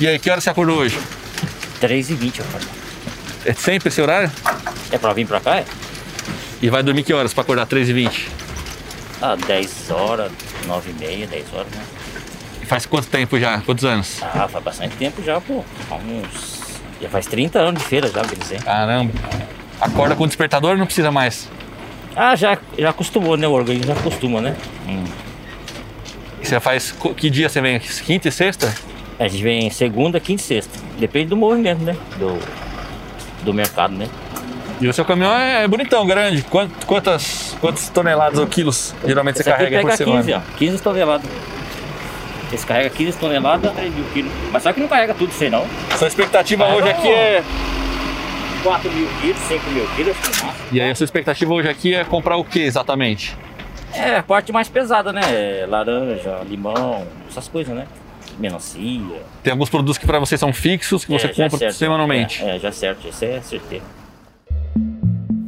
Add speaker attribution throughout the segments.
Speaker 1: E aí, que hora você acordou hoje?
Speaker 2: 3h20 eu acordo.
Speaker 1: É sempre esse horário?
Speaker 2: É pra vir pra cá? É?
Speaker 1: E vai dormir que horas pra acordar 3h20?
Speaker 2: Ah, 10 horas, 9h30, 10 horas, né?
Speaker 1: E faz quanto tempo já? Quantos anos?
Speaker 2: Ah, faz bastante tempo já, pô. Uns. Já faz 30 anos de feira já, dizer.
Speaker 1: Caramba. Acorda com despertador ou não precisa mais?
Speaker 2: Ah, já, já acostumou, né? O organismo já acostuma, né? Hum.
Speaker 1: E você faz. Que dia você vem? Quinta e sexta?
Speaker 2: A gente vem segunda, quinta e sexta. Depende do movimento, né? Do, do mercado, né?
Speaker 1: E o seu caminhão é bonitão, grande. Quant- Quantas, quantas toneladas ou quilos geralmente você
Speaker 2: Esse aqui
Speaker 1: carrega por semana?
Speaker 2: 15, ó. 15 toneladas. Esse carrega 15 toneladas, 3 mil quilos. Mas só que não carrega tudo isso aí, não.
Speaker 1: Sua expectativa
Speaker 2: Ah,
Speaker 1: hoje aqui é.
Speaker 2: 4 mil quilos, 5 mil quilos, acho que massa.
Speaker 1: E aí a sua expectativa hoje aqui é comprar o que exatamente?
Speaker 2: É, a parte mais pesada, né? Laranja, limão, essas coisas, né? Melancia.
Speaker 1: Tem alguns produtos que para você são fixos, que você
Speaker 2: É, já
Speaker 1: compra
Speaker 2: certo.
Speaker 1: semanalmente.
Speaker 2: É, é, já certo, isso é certeza.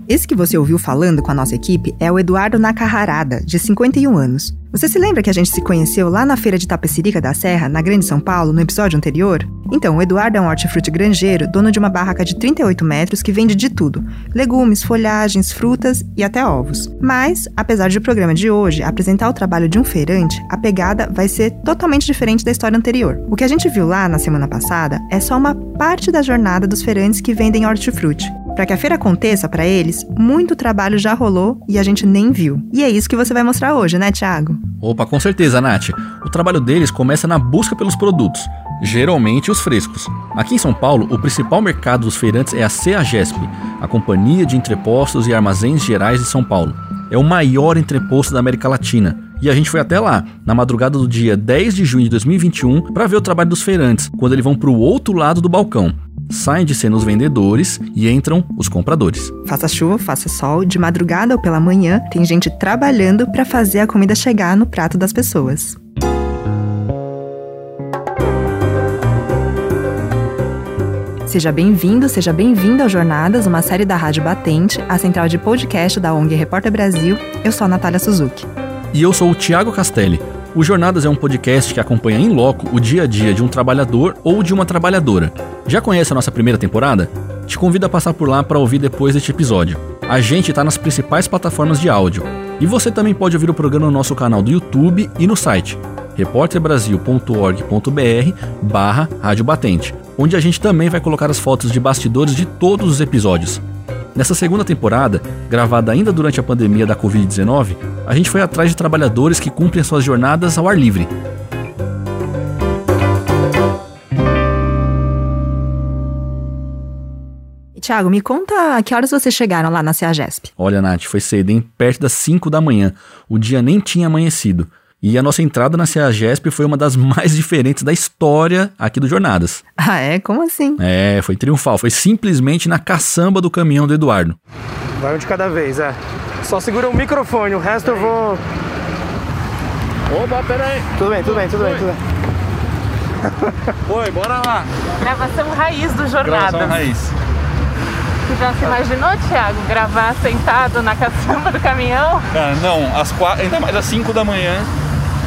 Speaker 3: Esse que você ouviu falando com a nossa equipe é o Eduardo Nakahara, de 51 anos. Você se lembra que a gente se conheceu lá na feira de Tapecerica da Serra, na Grande São Paulo, no episódio anterior? Então, o Eduardo é um hortifruti granjeiro, dono de uma barraca de 38 metros que vende de tudo: legumes, folhagens, frutas e até ovos. Mas, apesar de o programa de hoje apresentar o trabalho de um feirante, a pegada vai ser totalmente diferente da história anterior. O que a gente viu lá na semana passada é só uma parte da jornada dos feirantes que vendem hortifruti. Para que a feira aconteça para eles, muito trabalho já rolou e a gente nem viu. E é isso que você vai mostrar hoje, né, Thiago?
Speaker 4: Opa, com certeza, Nath. O trabalho deles começa na busca pelos produtos, geralmente os frescos. Aqui em São Paulo, o principal mercado dos feirantes é a CEAGESP, a Companhia de Entrepostos e Armazéns Gerais de São Paulo. É o maior entreposto da América Latina. E a gente foi até lá, na madrugada do dia 10 de junho de 2021, para ver o trabalho dos feirantes, quando eles vão para o outro lado do balcão. Saem de cena os vendedores e entram os compradores.
Speaker 3: Faça chuva, faça sol, de madrugada ou pela manhã, tem gente trabalhando para fazer a comida chegar no prato das pessoas. Seja bem-vindo, seja bem-vinda ao Jornadas, uma série da Rádio Batente, a central de podcast da ONG Repórter Brasil. Eu sou a Natália Suzuki.
Speaker 4: E eu sou o Thiago Castelli. O Jornadas é um podcast que acompanha em loco o dia a dia de um trabalhador ou de uma trabalhadora. Já conhece a nossa primeira temporada? Te convido a passar por lá para ouvir depois deste episódio. A gente está nas principais plataformas de áudio. E você também pode ouvir o programa no nosso canal do YouTube e no site repórterbrasil.org.br barra Rádio Batente, onde a gente também vai colocar as fotos de bastidores de todos os episódios. Nessa segunda temporada, gravada ainda durante a pandemia da Covid-19, a gente foi atrás de trabalhadores que cumprem suas jornadas ao ar livre.
Speaker 3: Thiago, me conta a que horas vocês chegaram lá na CEAGESP?
Speaker 4: Olha, Nath, foi cedo, hein? Perto das 5 da manhã. O dia nem tinha amanhecido. E a nossa entrada na CEAGESP foi uma das mais diferentes da história aqui do Jornadas.
Speaker 3: Ah, é? Como assim?
Speaker 4: É, foi triunfal. Foi simplesmente na caçamba do caminhão do Eduardo.
Speaker 5: Vai um de cada vez, é. Só segura o microfone, o resto eu vou.
Speaker 1: Opa, peraí.
Speaker 5: Tudo bem, tudo bem, tudo bem, tudo bem.
Speaker 1: Oi, bora lá.
Speaker 6: Gravação raiz do
Speaker 1: Gravação
Speaker 6: Jornada.
Speaker 1: raiz.
Speaker 6: Você já se imaginou, Thiago, gravar sentado na caçamba do caminhão?
Speaker 1: Cara, não, às quatro, ainda mais às 5 da manhã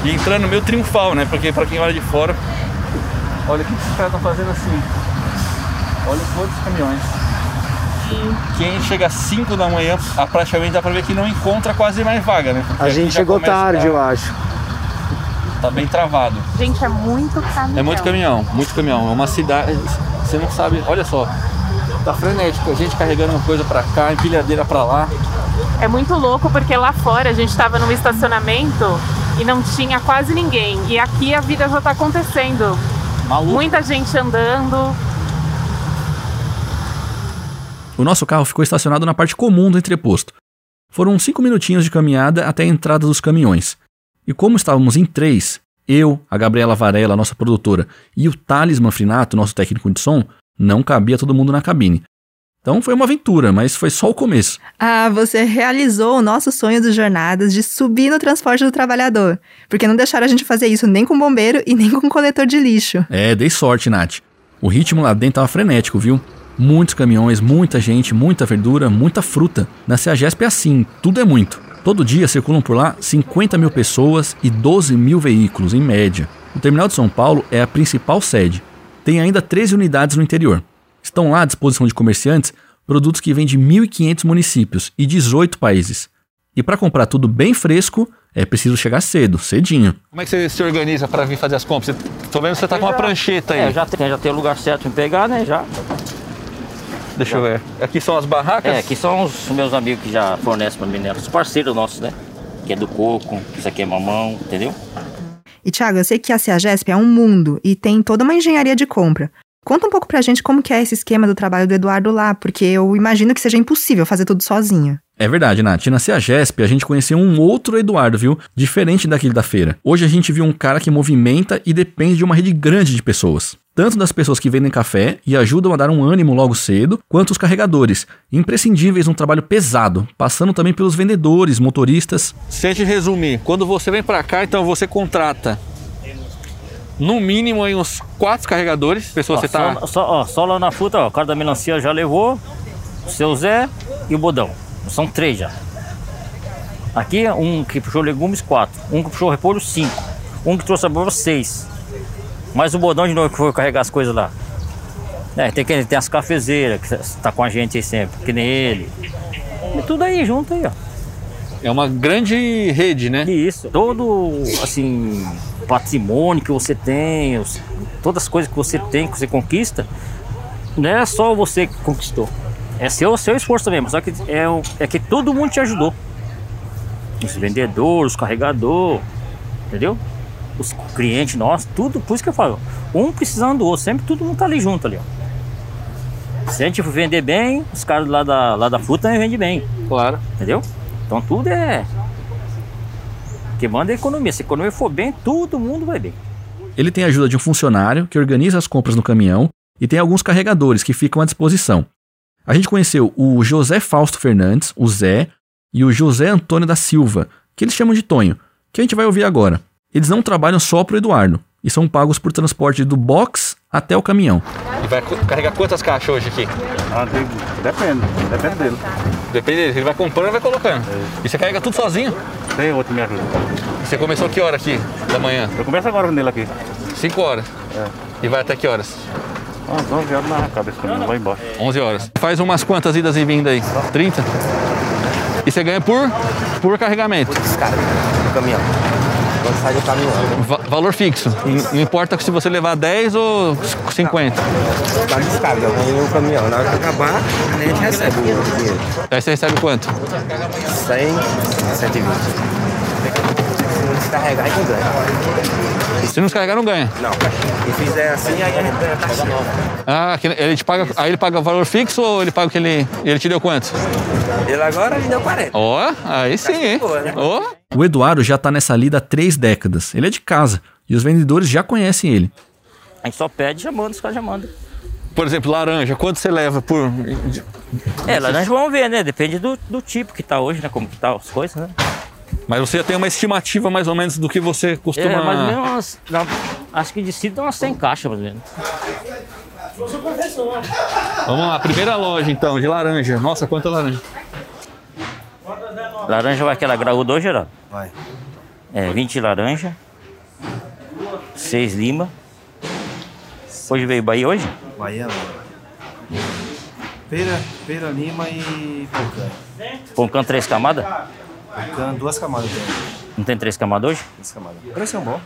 Speaker 1: e entrando meio triunfal, né? Porque pra quem olha de fora, olha o que esses caras estão fazendo assim. Olha quantos caminhões. Quem chega às 5 da manhã, a praticamente dá pra ver que não encontra quase mais vaga, né? Porque
Speaker 5: A gente chegou
Speaker 1: a
Speaker 5: tarde,
Speaker 1: ficar-
Speaker 5: eu acho.
Speaker 1: Tá bem travado.
Speaker 6: Gente, é muito caminhão.
Speaker 1: É muito caminhão, muito caminhão. É uma cidade. Você não sabe, olha só. Tá frenético, a gente carregando uma coisa pra cá, empilhadeira pra lá.
Speaker 6: É muito louco porque lá fora a gente estava num estacionamento e não tinha quase ninguém. E aqui a vida já tá acontecendo.
Speaker 1: Maluco.
Speaker 6: Muita gente andando.
Speaker 4: O nosso carro ficou estacionado na parte comum do entreposto. Foram cinco minutinhos de caminhada até a entrada dos caminhões. E como estávamos em três, eu, a Gabriela Varela, nossa produtora, e o Thales Manfrinato, nosso técnico de som, não cabia todo mundo na cabine. Então foi uma aventura, mas foi só o começo.
Speaker 3: Ah, você realizou o nosso sonho dos jornadas de subir no transporte do trabalhador. Porque não deixaram a gente fazer isso nem com bombeiro e nem com coletor de lixo.
Speaker 4: É, dei sorte, Nath. O ritmo lá dentro tava frenético, viu? Muitos caminhões, muita gente, muita verdura, muita fruta. Na CEAGESP é assim, tudo é muito. Todo dia circulam por lá 50 mil pessoas e 12 mil veículos, em média. O Terminal de São Paulo é a principal sede. tem ainda 13 unidades no interior. Estão lá à disposição de comerciantes produtos que vêm de 1.500 municípios e 18 países. E para comprar tudo bem fresco, é preciso chegar cedo, cedinho.
Speaker 1: Como é que você se organiza para vir fazer as compras? Tô vendo que você tá com uma
Speaker 2: já-
Speaker 1: prancheta aí.
Speaker 2: É, já tem, já tem o lugar certo me pegar, né? Já.
Speaker 1: Deixa eu ver. Aqui são as barracas?
Speaker 2: É, aqui são os meus amigos que já fornecem pra mim, né? Os parceiros nossos, né? Que é do coco, isso aqui é mamão, entendeu?
Speaker 3: E Thiago, eu sei que a CEAGESP é um mundo e tem toda uma engenharia de compra. Conta um pouco pra gente como que é esse esquema do trabalho do Eduardo lá, porque eu imagino que seja impossível fazer tudo sozinho.
Speaker 4: É verdade, Nath. Na CEAGESP a gente conheceu um outro Eduardo, viu? Diferente daquele da feira. Hoje a gente viu um cara que movimenta e depende de uma rede grande de pessoas. Tanto das pessoas que vendem café e ajudam a dar um ânimo logo cedo, quanto os carregadores, imprescindíveis num trabalho pesado, passando também pelos vendedores, motoristas.
Speaker 1: Se a gente resumir, quando você vem para cá, então você contrata no mínimo aí uns quatro carregadores. Pessoa,
Speaker 2: Ó,
Speaker 1: você tá.
Speaker 2: só, só, ó, só lá na fruta, ó, o cara da melancia já levou, o seu Zé e o Bodão. São três já. Aqui um que puxou legumes, quatro. Um que puxou repolho, cinco. Um que trouxe abóbora, seis. Mais o Bodão de novo que foi carregar as coisas lá. É, tem, que, tem as cafezeiras, que tá com a gente aí sempre, que nem ele. E tudo aí junto aí, ó.
Speaker 1: É uma grande rede, né?
Speaker 2: Isso, todo assim patrimônio que você tem, todas as coisas que você tem, que você conquista, não é só você que conquistou. É seu, seu esforço também, mas só que é, é que todo mundo te ajudou. Os vendedores, os carregadores, entendeu? Os clientes nossos, tudo, por isso que eu falo, um precisando do outro, sempre todo mundo tá ali junto ali, ó. Se a gente vender bem, os caras lá da, lá da fruta também vendem bem.
Speaker 1: Claro.
Speaker 2: Entendeu? Então tudo é. O que manda a economia. Se a economia for bem, todo mundo vai bem.
Speaker 4: Ele tem a ajuda de um funcionário que organiza as compras no caminhão e tem alguns carregadores que ficam à disposição. A gente conheceu o José Fausto Fernandes, o Zé, e o José Antônio da Silva, que eles chamam de Tonho, que a gente vai ouvir agora. Eles não trabalham só pro Eduardo e são pagos por transporte do box até o caminhão.
Speaker 1: E vai carregar quantas caixas hoje aqui?
Speaker 7: Ah, tem- depende, depende dele.
Speaker 1: Depende dele. Ele vai comprando e vai colocando. E você carrega tudo sozinho?
Speaker 7: Tem outro me ajuda.
Speaker 1: E você começou que hora aqui da manhã?
Speaker 7: Eu começo agora nele aqui.
Speaker 1: 5 horas.
Speaker 7: É.
Speaker 1: E vai até que horas?
Speaker 7: Umas 11 horas na cabeça caminhão, vai embora.
Speaker 1: 11 horas. Faz umas quantas idas e vindas aí? 30? E você ganha por, por carregamento.
Speaker 8: descarga do caminhão. Quando sai do caminhão.
Speaker 1: Va- valor fixo. Não- importa se você levar 10 ou 50.
Speaker 8: Dá descarga, vem o caminhão. Na hora que acabar, a gente recebe o dinheiro.
Speaker 1: Aí você recebe quanto?
Speaker 8: 100 a 120. Se aí não ganha.
Speaker 1: Se não descarregar, não ganha.
Speaker 8: Não. Se fizer assim, aí a gente ganha a taxa nova.
Speaker 1: Ah, ele te paga. Aí ele paga valor fixo ou ele paga o que ele. Ele te deu quanto?
Speaker 8: Ele agora me deu 40.
Speaker 1: Ó, aí sim, hein?
Speaker 8: boa, né?
Speaker 1: Ó.
Speaker 4: O Eduardo já está nessa lida há três décadas. Ele é de casa e os vendedores já conhecem ele.
Speaker 2: A gente só pede, já manda, os caras já mandam.
Speaker 1: Por exemplo, laranja, quanto você leva por.
Speaker 2: É, nós vamos ver, né? Depende do, do tipo que tá hoje, né? Como que tá as coisas, né?
Speaker 1: Mas você já tem uma estimativa mais ou menos do que você costuma.
Speaker 2: É, mais ou menos umas, dá- acho que de si dá umas 100 caixas, mais ou menos.
Speaker 1: Vamos lá, primeira loja então, de laranja. Nossa, quanta laranja.
Speaker 2: Laranja vai aquela graúda hoje, Geraldo?
Speaker 8: Vai.
Speaker 2: É, 20 laranja, 6 lima. Hoje veio Bahia hoje?
Speaker 9: Bahia não. Pera, pera lima e pocã.
Speaker 2: Pão três camadas?
Speaker 9: Duas camadas tem.
Speaker 2: Não tem três camadas hoje?
Speaker 9: Duas camadas. Preço é bom.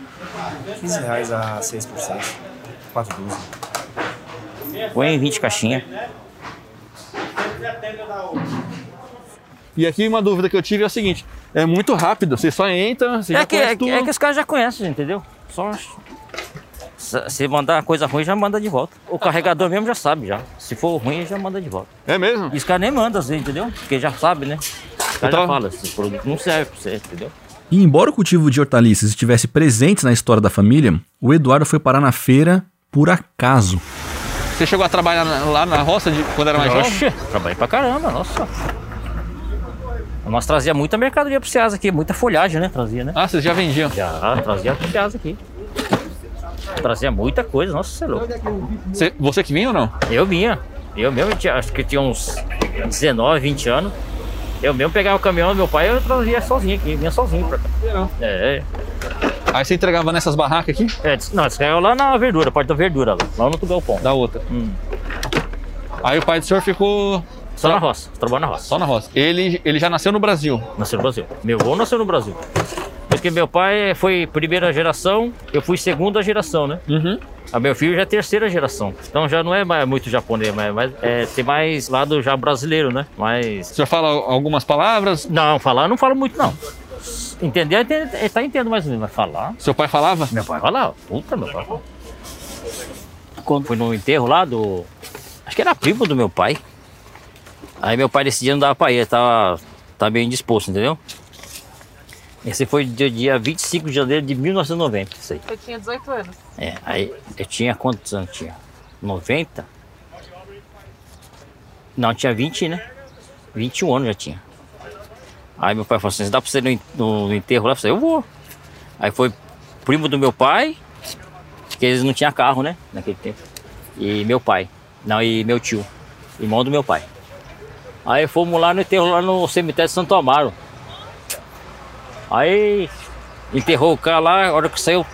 Speaker 9: 15 reais a 6 por 6. 4 dúzias.
Speaker 2: Põe 20 caixinhas.
Speaker 1: E aqui uma dúvida que eu tive é a seguinte: é muito rápido, você só entra, você
Speaker 2: É
Speaker 1: já
Speaker 2: que,
Speaker 1: conhece
Speaker 2: é, que-
Speaker 1: tudo.
Speaker 2: é que os caras já conhecem, entendeu? Só. Se se mandar coisa ruim, já manda de volta. O carregador mesmo já sabe, já. Se for ruim, já manda de volta.
Speaker 1: É mesmo?
Speaker 2: E os caras nem mandam, assim, entendeu? Porque já sabe, né? Os caras
Speaker 1: tava-
Speaker 2: já falam, esse produto não serve pra você, entendeu?
Speaker 4: E embora o cultivo de hortaliças estivesse presente na história da família, o Eduardo foi parar na feira por acaso.
Speaker 1: Você chegou a trabalhar na- lá na roça de, quando era mais jovem?
Speaker 2: Oxe, trabalhei pra caramba, nossa. Nós trazia muita mercadoria pro Ceasa aqui, muita folhagem, né? Trazia, né?
Speaker 1: Ah, vocês já vendiam.
Speaker 2: Já, trazia pro Ceasa aqui. Trazia muita coisa, nossa, você é louco.
Speaker 1: Você, você que vinha ou não?
Speaker 2: Eu vinha. Eu mesmo, tinha, acho que tinha uns 19, 20 anos. Eu mesmo pegava o caminhão do meu pai e eu trazia sozinho aqui, vinha sozinho pra cá. É.
Speaker 1: Aí você entregava nessas barracas aqui?
Speaker 2: É, não, isso é lá na verdura, parte da verdura, lá, lá no outro galpão.
Speaker 1: Da outra.
Speaker 2: Hum.
Speaker 1: Aí o pai do senhor ficou
Speaker 2: Só na roça, trabalha na roça.
Speaker 1: só na roça. Ele, ele já nasceu no Brasil.
Speaker 2: Nasceu no Brasil. Meu avô nasceu no Brasil. Porque meu pai foi primeira geração, eu fui segunda geração, né?
Speaker 1: Uhum.
Speaker 2: A meu filho já é terceira geração. Então já não é mais muito japonês, mas, é, tem mais lado já brasileiro, né?
Speaker 1: O
Speaker 2: Mas.
Speaker 1: senhor fala algumas palavras?
Speaker 2: Não, falar eu não falo muito, não. Entender, entende- ele tá entendendo mais ou menos, mas falar.
Speaker 1: Seu pai falava?
Speaker 2: Meu pai fala, puta, meu pai. Quando fui no enterro lá do. Acho que era primo do meu pai. Aí meu pai decidiu não dar pra ir, tava, tava bem indisposto, entendeu? Esse foi dia, dia 25 de janeiro de 1990, isso aí.
Speaker 6: Eu tinha 18 anos.
Speaker 2: É, aí eu tinha quantos anos tinha? 90? Não, tinha 20, né? 21 anos já tinha. Aí meu pai falou assim, dá pra você ir no, no enterro lá? Eu falei, eu vou. Aí foi primo do meu pai, que eles não tinham carro, né? Naquele tempo. E meu pai. Não, e meu tio. Irmão do meu pai. Aí fomos lá no enterro, lá no cemitério de Santo Amaro. Aí enterrou o carro lá, a hora que saiu,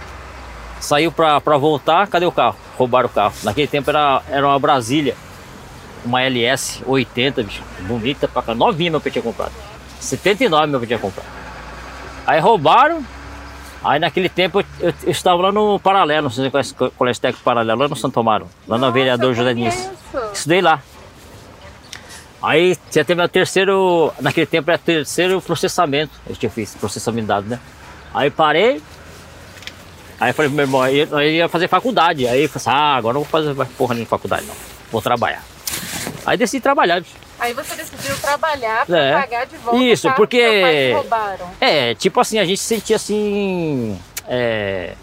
Speaker 2: saiu pra, pra voltar, cadê o carro? Roubaram o carro. Naquele tempo era, era uma Brasília, uma LS 80, bicho, bonita pra cá, novinha meu pai tinha comprado. 79 meu pai tinha comprado. Aí roubaram, aí naquele tempo eu, eu- eu estava lá no Paralelo, não sei se você conhece o Colégio Técnico Paralelo, lá no Santo Amaro, lá no vereador José Diniz. Estudei lá. Aí já teve o terceiro, naquele tempo era terceiro processamento, eu tinha feito processamento de dados, né? Aí parei, aí falei pro meu irmão, aí eu ia fazer faculdade, aí eu falei assim, ah, agora não vou fazer mais porra nenhuma de faculdade não, vou trabalhar. Aí decidi trabalhar, bicho.
Speaker 6: Aí você decidiu trabalhar pra
Speaker 2: É.
Speaker 6: pagar de volta
Speaker 2: Isso,
Speaker 6: o
Speaker 2: porque-
Speaker 6: roubaram.
Speaker 2: É, tipo assim, a gente se sentia assim. É.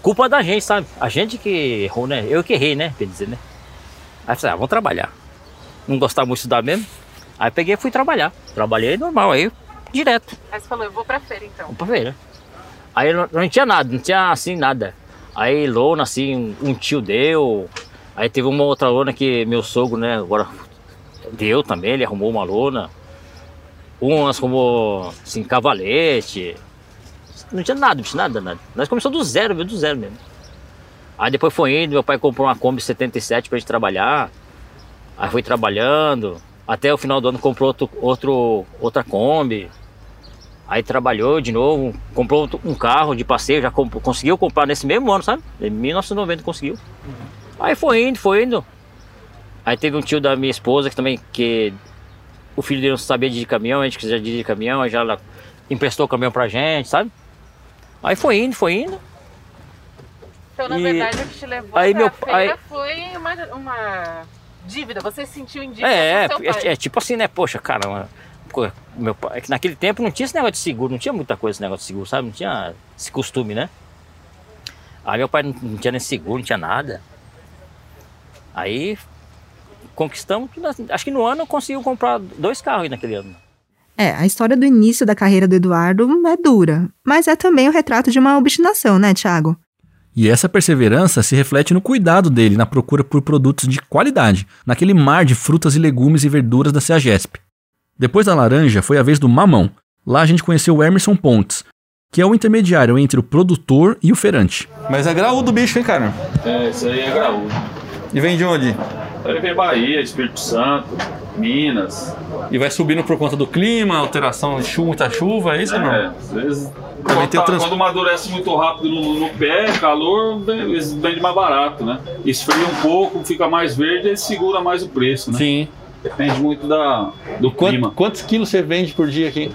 Speaker 2: Culpa da gente, sabe? A gente que errou, né? Eu que errei, né? Quer dizer, né? Aí eu falei, ah, vamos trabalhar. Não gostava muito de estudar mesmo. Aí peguei e fui trabalhar. Trabalhei normal, aí direto.
Speaker 6: Aí você falou, eu vou pra feira então.
Speaker 2: Vamos pra feira. Aí não, não tinha nada, não tinha assim nada. Aí lona, assim, um, tio deu. Aí teve uma outra lona que meu sogro, né, agora deu também, ele arrumou uma lona. Umas arrumou, assim, cavalete. Não tinha nada, bicho, nada, nada. Nós começamos do zero, viu, do zero mesmo. Aí depois foi indo, meu pai comprou uma Kombi 77 pra gente trabalhar. Aí foi trabalhando. Até o final do ano comprou outro, outro, outra Kombi. Aí trabalhou de novo, comprou um carro de passeio, já comp- conseguiu comprar nesse mesmo ano, sabe? Em 1990 conseguiu. Aí foi indo, foi indo. Aí teve um tio da minha esposa que também, que o filho dele não sabia dirigir caminhão, a gente quiser dirigir caminhão, aí já ela emprestou o caminhão pra gente, sabe? Aí foi indo, foi indo.
Speaker 6: Então, na
Speaker 2: E-
Speaker 6: verdade, o que te levou
Speaker 2: aí
Speaker 6: pra
Speaker 2: meu-
Speaker 6: feira
Speaker 2: aí-
Speaker 6: foi uma, uma dívida. Você se sentiu em dívida
Speaker 2: É,
Speaker 6: com seu
Speaker 2: é,
Speaker 6: pai.
Speaker 2: é tipo assim, né? Poxa, cara, uma- meu pai, é que naquele tempo não tinha esse negócio de seguro, não tinha muita coisa esse negócio de seguro, sabe? Não tinha esse costume, né? Aí meu pai não, não tinha nem seguro, não tinha nada. Aí conquistamos, tudo assim. acho que no ano conseguiu comprar dois carros aí naquele ano.
Speaker 3: É, a história do início da carreira do Eduardo é dura, mas é também o retrato de uma obstinação, né, Thiago?
Speaker 4: E essa perseverança se reflete no cuidado dele na procura por produtos de qualidade, naquele mar de frutas e legumes e verduras da CEAGESP. Depois da laranja foi a vez do mamão. Lá a gente conheceu o Emerson Pontes, que é o intermediário entre o produtor e o feirante.
Speaker 1: Mas é graúdo o bicho, hein, cara?
Speaker 10: É, isso aí é graúdo.
Speaker 1: E vem de onde?
Speaker 10: Ele vem Bahia, Espírito Santo, Minas.
Speaker 1: E vai subindo por conta do clima, alteração de chuva, muita chuva, é isso ou
Speaker 10: É,
Speaker 1: não?
Speaker 10: às vezes.
Speaker 1: Também
Speaker 10: Quando,
Speaker 1: tem
Speaker 10: tá-
Speaker 1: trans-
Speaker 10: quando amadurece muito rápido no, no pé, calor, eles vendem mais barato, né? Esfria um pouco, fica mais verde, ele segura mais o preço, né?
Speaker 1: Sim.
Speaker 10: Depende muito da, do clima.
Speaker 1: Quanto, quantos quilos você vende por dia aqui?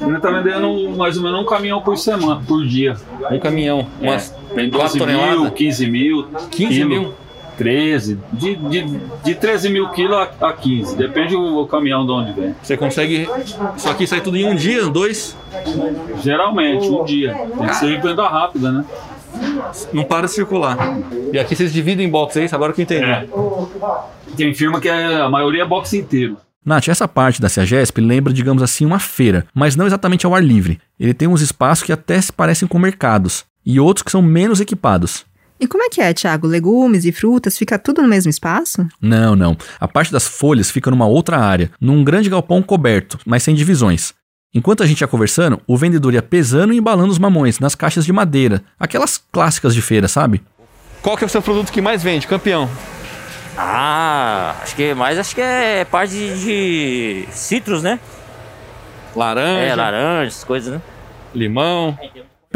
Speaker 10: Ele tá vendendo mais ou menos um caminhão por semana, por dia.
Speaker 1: Um caminhão,
Speaker 10: É,
Speaker 1: umas
Speaker 10: Vem
Speaker 1: 4
Speaker 10: 12 mil,
Speaker 1: toneladas?
Speaker 10: 15 mil.
Speaker 1: 15
Speaker 10: quilo,
Speaker 1: mil?
Speaker 10: 13. De, de, de 13 mil quilos a, a 15. Depende do o caminhão de onde vem.
Speaker 1: Você consegue. Isso aqui sai tudo em um dia, dois?
Speaker 10: Geralmente, um dia. Tem que ser venda rápida, né?
Speaker 1: Não para de circular. E aqui vocês dividem em box, é isso? Agora que eu entendi.
Speaker 10: É. Tem firma que é, a maioria é box inteiro.
Speaker 4: Nath, essa parte da CEAGESP lembra, digamos assim, uma feira, mas não exatamente ao ar livre. Ele tem uns espaços que até se parecem com mercados, e outros que são menos equipados.
Speaker 3: E como é que é, Thiago? Legumes e frutas, fica tudo no mesmo espaço?
Speaker 4: Não, não. A parte das folhas fica numa outra área, num grande galpão coberto, mas sem divisões. Enquanto a gente ia conversando, o vendedor ia pesando e embalando os mamões nas caixas de madeira, aquelas clássicas de feira, sabe?
Speaker 1: Qual que é o seu produto que mais vende, campeão?
Speaker 2: Ah, acho que mais acho que é parte de, de citros, né?
Speaker 1: Laranja,
Speaker 2: É, laranja, essas coisas, né?
Speaker 1: limão.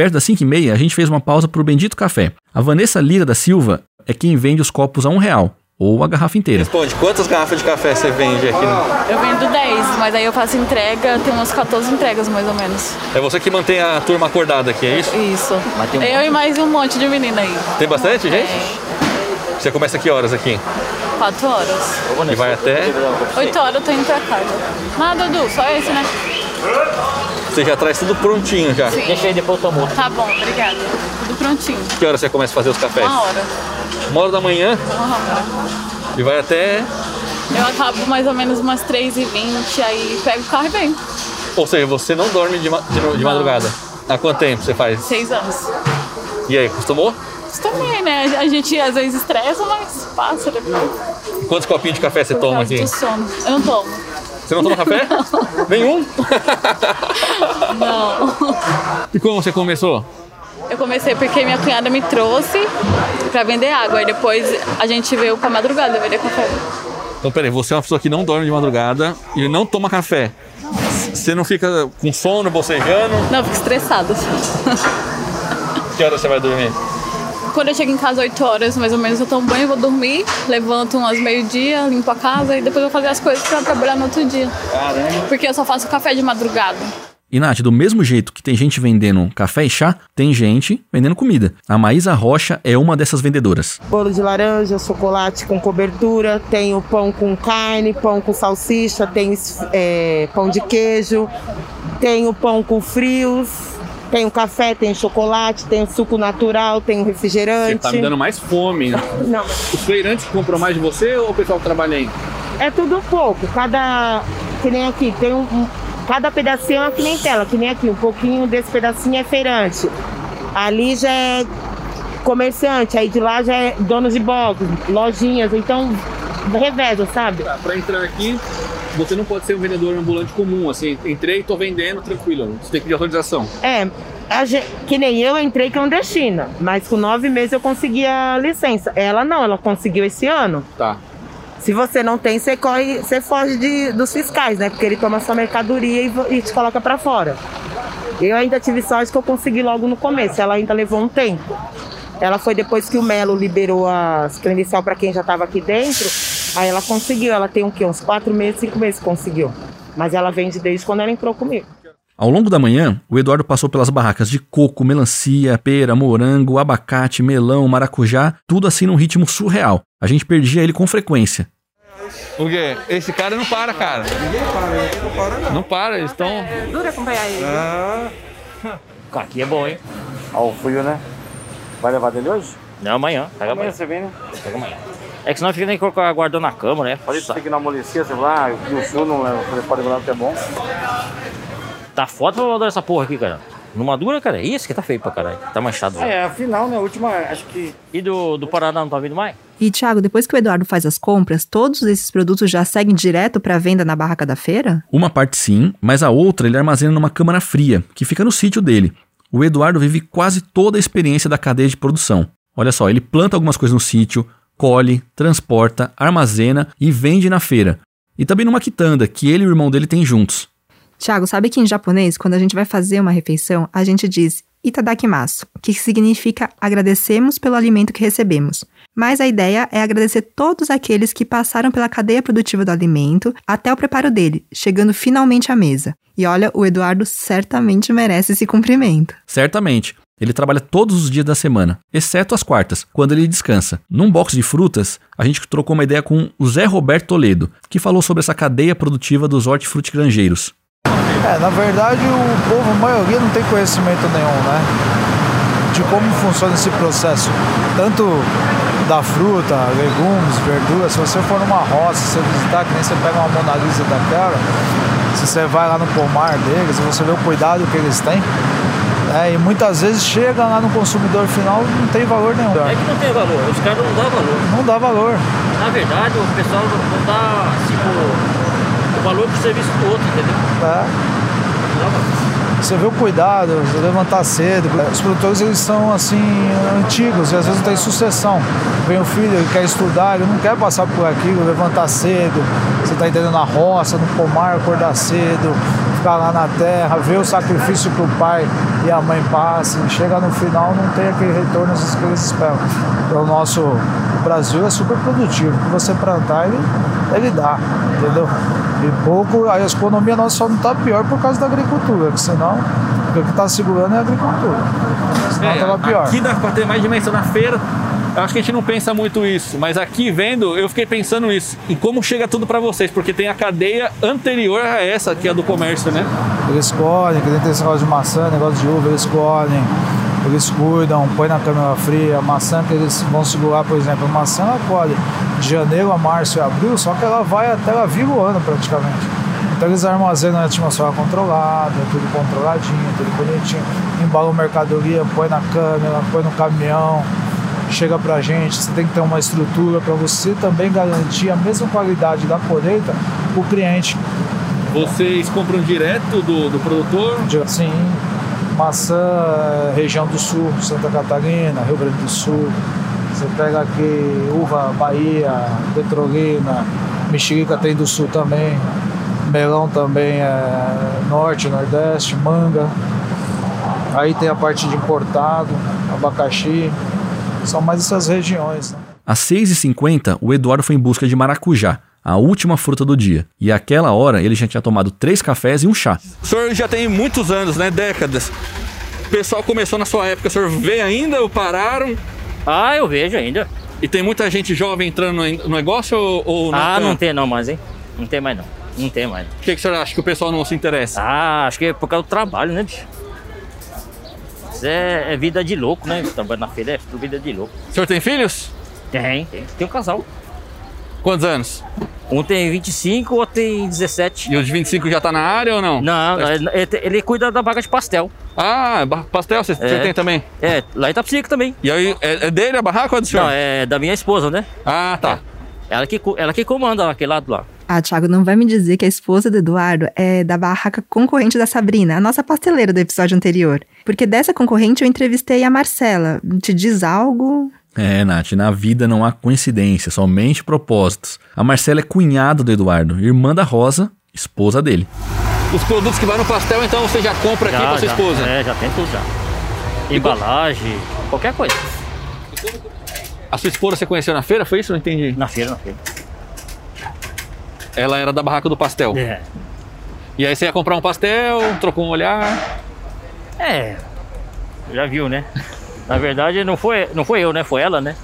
Speaker 4: Perto das 5 e meia, a gente fez uma pausa pro Bendito Café. A Vanessa Lira da Silva é quem vende os copos a um real, ou a garrafa inteira.
Speaker 1: Responde, quantas garrafas de café você vende aqui? No...
Speaker 11: Eu vendo 10, mas aí eu faço entrega, tem umas 14 entregas mais ou menos.
Speaker 1: É você que mantém a turma acordada aqui, é isso?
Speaker 11: Isso.
Speaker 2: Mas tem um
Speaker 11: Eu e mais um monte de menina aí.
Speaker 1: Tem bastante gente? Você começa que horas aqui?
Speaker 11: 4 horas.
Speaker 1: E vai até.
Speaker 11: 8 horas eu tô indo pra casa. Nada, Dudu, só esse, né?
Speaker 1: Você já traz tudo prontinho já.
Speaker 11: Sim.
Speaker 2: Deixa aí depois eu tomo.
Speaker 11: Tá bom, obrigada. Tudo prontinho.
Speaker 1: Que horas você começa a fazer os cafés?
Speaker 11: Uma hora.
Speaker 1: Uma hora da manhã
Speaker 11: Uma hora.
Speaker 1: e vai até.
Speaker 11: Eu acabo mais ou menos umas 3h20, aí pego o carro e venho.
Speaker 1: Ou seja, você não dorme de, ma- de, de madrugada. Há quanto tempo você faz?
Speaker 11: 6 anos.
Speaker 1: E aí, acostumou?
Speaker 11: Também, né? A gente às vezes estressa, mas passa depois.
Speaker 1: Quantos copinhos de café você
Speaker 11: Por
Speaker 1: toma aqui?
Speaker 11: do sono. Eu não tomo.
Speaker 1: Você não toma café? Nenhum?
Speaker 11: Não.
Speaker 1: E como você começou?
Speaker 11: Eu comecei porque minha cunhada me trouxe pra vender água. E depois a gente veio pra madrugada vender café.
Speaker 1: Então, peraí, você é uma pessoa que não dorme de madrugada e não toma café. Você não fica com sono, bocejando?
Speaker 11: Não, eu fico estressada.
Speaker 1: Que hora você vai dormir?
Speaker 11: Quando eu chego em casa 8 horas, mais ou menos, eu tomo banho, vou dormir, levanto umas meio-dia, limpo a casa e depois eu vou fazer as coisas pra trabalhar no outro dia.
Speaker 1: Caramba.
Speaker 11: Porque eu só faço café de madrugada.
Speaker 4: E Nath, do mesmo jeito que tem gente vendendo café e chá, tem gente vendendo comida. A Maísa Rocha é uma dessas vendedoras.
Speaker 12: Bolo de laranja, chocolate com cobertura, tenho pão com carne, pão com salsicha, tenho é, pão de queijo, tenho pão com frios, tenho café, tenho chocolate, tenho suco natural, tenho
Speaker 1: Você
Speaker 12: refrigerante.
Speaker 1: tá me dando mais fome.
Speaker 12: Não,
Speaker 1: Os feirantes compram mais de você ou o pessoal que trabalha aí?
Speaker 12: é tudo um pouco. Cada. Que nem aqui, tem um. um- cada pedacinho é uma clientela, que nem aqui, um pouquinho desse pedacinho é feirante. Ali já é comerciante, aí de lá já é dono de box, lojinhas, então reveza, sabe?
Speaker 1: Pra entrar aqui, você não pode ser um vendedor ambulante comum, assim, entrei e tô vendendo, tranquilo. Você tem que pedir autorização.
Speaker 12: É, a gen- que nem eu entrei clandestina, mas com nove meses eu consegui a licença. Ela não, ela conseguiu esse ano.
Speaker 1: Tá.
Speaker 12: Se você não tem, você corre, você foge de- dos fiscais, né? Porque ele toma sua mercadoria e, e te coloca pra fora. Eu ainda tive sorte que eu consegui logo no começo. Ela ainda levou um tempo. Ela foi depois que o Melo liberou as credencial pra quem já tava aqui dentro. Aí ela conseguiu. Ela tem o quê? Uns quatro meses, cinco meses que conseguiu. Mas ela vende desde quando ela entrou comigo.
Speaker 4: Ao longo da manhã, o Eduardo passou pelas barracas de coco, melancia, pera, morango, abacate, melão, maracujá, tudo assim num ritmo surreal. A gente perdia ele com frequência.
Speaker 1: O quê? Esse cara não para, cara.
Speaker 8: Ninguém para, não para não.
Speaker 1: Não para, eles estão.
Speaker 6: Dura acompanhar ele.
Speaker 8: Ah,
Speaker 2: Aqui é bom, hein?
Speaker 7: Ó, o frio, né? Vai levar dele hoje?
Speaker 2: Não, amanhã. Pega amanhã.
Speaker 7: você vem, né?
Speaker 2: Pega amanhã. É que senão fica nem colocar guardando na cama, né?
Speaker 7: Pode ser que na amolecia, vai lá, e o frio não pode levar até bom.
Speaker 2: Tá foda pra mandar essa porra aqui, cara. Não madura, cara. Isso que tá feio pra caralho. Tá manchado já.
Speaker 7: É, afinal, né? A última, acho que.
Speaker 2: E do, do Paraná não tá vindo mais?
Speaker 3: E, Thiago, depois que o Eduardo faz as compras, todos esses produtos já seguem direto para venda na barraca da feira?
Speaker 4: Uma parte sim, mas a outra ele armazena numa câmara fria, que fica no sítio dele. O Eduardo vive quase toda a experiência da cadeia de produção. Olha só, ele planta algumas coisas no sítio, colhe, transporta, armazena e vende na feira. E também numa quitanda que ele e o irmão dele têm juntos.
Speaker 3: Tiago, sabe que em japonês, quando a gente vai fazer uma refeição, a gente diz itadakimasu, que significa agradecemos pelo alimento que recebemos. Mas a ideia é agradecer todos aqueles que passaram pela cadeia produtiva do alimento até o preparo dele, chegando finalmente à mesa. E olha, o Eduardo certamente merece esse cumprimento.
Speaker 4: Certamente. Ele trabalha todos os dias da semana, exceto as quartas, quando ele descansa. Num box de frutas, a gente trocou uma ideia com o Zé Roberto Toledo, que falou sobre essa cadeia produtiva dos hortifrutigranjeiros.
Speaker 13: É, na verdade o povo, a maioria, não tem conhecimento nenhum, né? De como funciona esse processo. Tanto da fruta, legumes, verduras. Se você for numa roça, se você visitar, que nem você pega uma Mona Lisa daquela, se você vai lá no pomar deles, você vê o cuidado que eles têm. Né? e muitas vezes chega lá no consumidor final não tem valor nenhum.
Speaker 2: É que não tem valor. Os caras não dão valor.
Speaker 13: Não dá valor.
Speaker 2: Na verdade, o pessoal não dá, tipo, o valor pro serviço do outro, entendeu?
Speaker 13: É. Você vê o cuidado, você levantar cedo. Os produtores eles são assim antigos e às vezes tem sucessão. Vem o filho, ele quer estudar, ele não quer passar por aquilo, levantar cedo. Você está entendendo na roça, no pomar, acordar cedo, ficar lá na terra, ver o sacrifício que o pai e a mãe passam. Chega no final, não tem aquele retorno às que eles esperam. Então, o nosso o Brasil é super produtivo. O que você plantar, ele, ele dá, entendeu? E pouco, a economia nossa só não está pior por causa da agricultura, que senão o que está segurando é a agricultura. Senão estava pior.
Speaker 1: Aqui dá pra ter mais dimensão na feira. Eu acho que a gente não pensa muito isso, mas aqui vendo, eu fiquei pensando isso. E como chega tudo pra vocês, porque tem a cadeia anterior a essa, que é a do comércio, né?
Speaker 13: Eles colhem, que tem esse negócio de maçã, negócio de uva, eles colhem, eles cuidam, põe na câmera fria. A maçã que eles vão segurar, por exemplo, a maçã ela colhe de janeiro a março e abril, só que ela vai até ela vira o ano praticamente. Então eles armazenam na atmosfera controlada, tudo controladinho, tudo bonitinho. Embalam mercadoria, põe na câmera, põe no caminhão, chega pra gente. Você tem que ter uma estrutura para você também garantir a mesma qualidade da colheita para o cliente.
Speaker 1: Vocês compram direto do, do produtor?
Speaker 13: Sim, maçã, eh, região do sul, Santa Catarina, Rio Grande do Sul. Você pega aqui uva Bahia, Petrolina, mexerica tem do sul também, melão também é norte, nordeste, manga. Aí tem a parte de importado, abacaxi. São mais essas regiões. Né?
Speaker 4: Às 6h50, o Eduardo foi em busca de maracujá, a última fruta do dia. E àquela hora ele já tinha tomado três cafés e um chá.
Speaker 1: O senhor já tem muitos anos, né? Décadas. O pessoal começou na sua época, o senhor vê ainda ou pararam?
Speaker 2: Ah, eu vejo ainda.
Speaker 1: E tem muita gente jovem entrando no negócio ou, ou
Speaker 2: Ah,
Speaker 1: tem?
Speaker 2: não tem não mais, hein? Não tem mais não. Não tem mais.
Speaker 1: Por que, que o senhor acha que o pessoal não se interessa?
Speaker 2: Ah, acho que é por causa do trabalho, né, bicho? Isso é, é vida de louco, né? Trabalho na feira é vida de louco.
Speaker 1: O senhor tem filhos?
Speaker 2: Tem, tem. Tem um casal.
Speaker 1: Quantos anos?
Speaker 2: Um tem 25, outro tem 17.
Speaker 1: E o de 25 já tá na área ou não?
Speaker 2: Não, ele, ele cuida da baga de pastel.
Speaker 1: Ah, pastel você
Speaker 2: É.
Speaker 1: tem também?
Speaker 2: É, lá em Itapecica também.
Speaker 1: E aí, é, é dele a barraca ou é do senhor?
Speaker 2: Não, é da minha esposa, né?
Speaker 1: Ah, tá.
Speaker 2: Ela que, ela que comanda aquele lado lá.
Speaker 3: Ah, Thiago, não vai me dizer que a esposa do Eduardo é da barraca concorrente da Sabrina, a nossa pasteleira do episódio anterior. Porque dessa concorrente eu entrevistei a Marcela. Te diz algo?
Speaker 4: É, Nath, na vida não há coincidência, somente propósitos. A Marcela é cunhada do Eduardo, irmã da Rosa, esposa dele.
Speaker 1: Os produtos que vai no pastel, então você já compra aqui
Speaker 2: Já,
Speaker 1: pra sua
Speaker 2: já.
Speaker 1: esposa?
Speaker 2: É, já tem tudo já. Embalagem, qualquer coisa.
Speaker 1: A sua esposa você conheceu na feira, foi isso? Não entendi.
Speaker 2: Na feira, na feira.
Speaker 1: Ela era da barraca do pastel.
Speaker 2: É.
Speaker 1: E aí você ia comprar um pastel, trocou um olhar.
Speaker 2: É, já viu, né? Na verdade, não foi, não foi eu, né? Foi ela, né?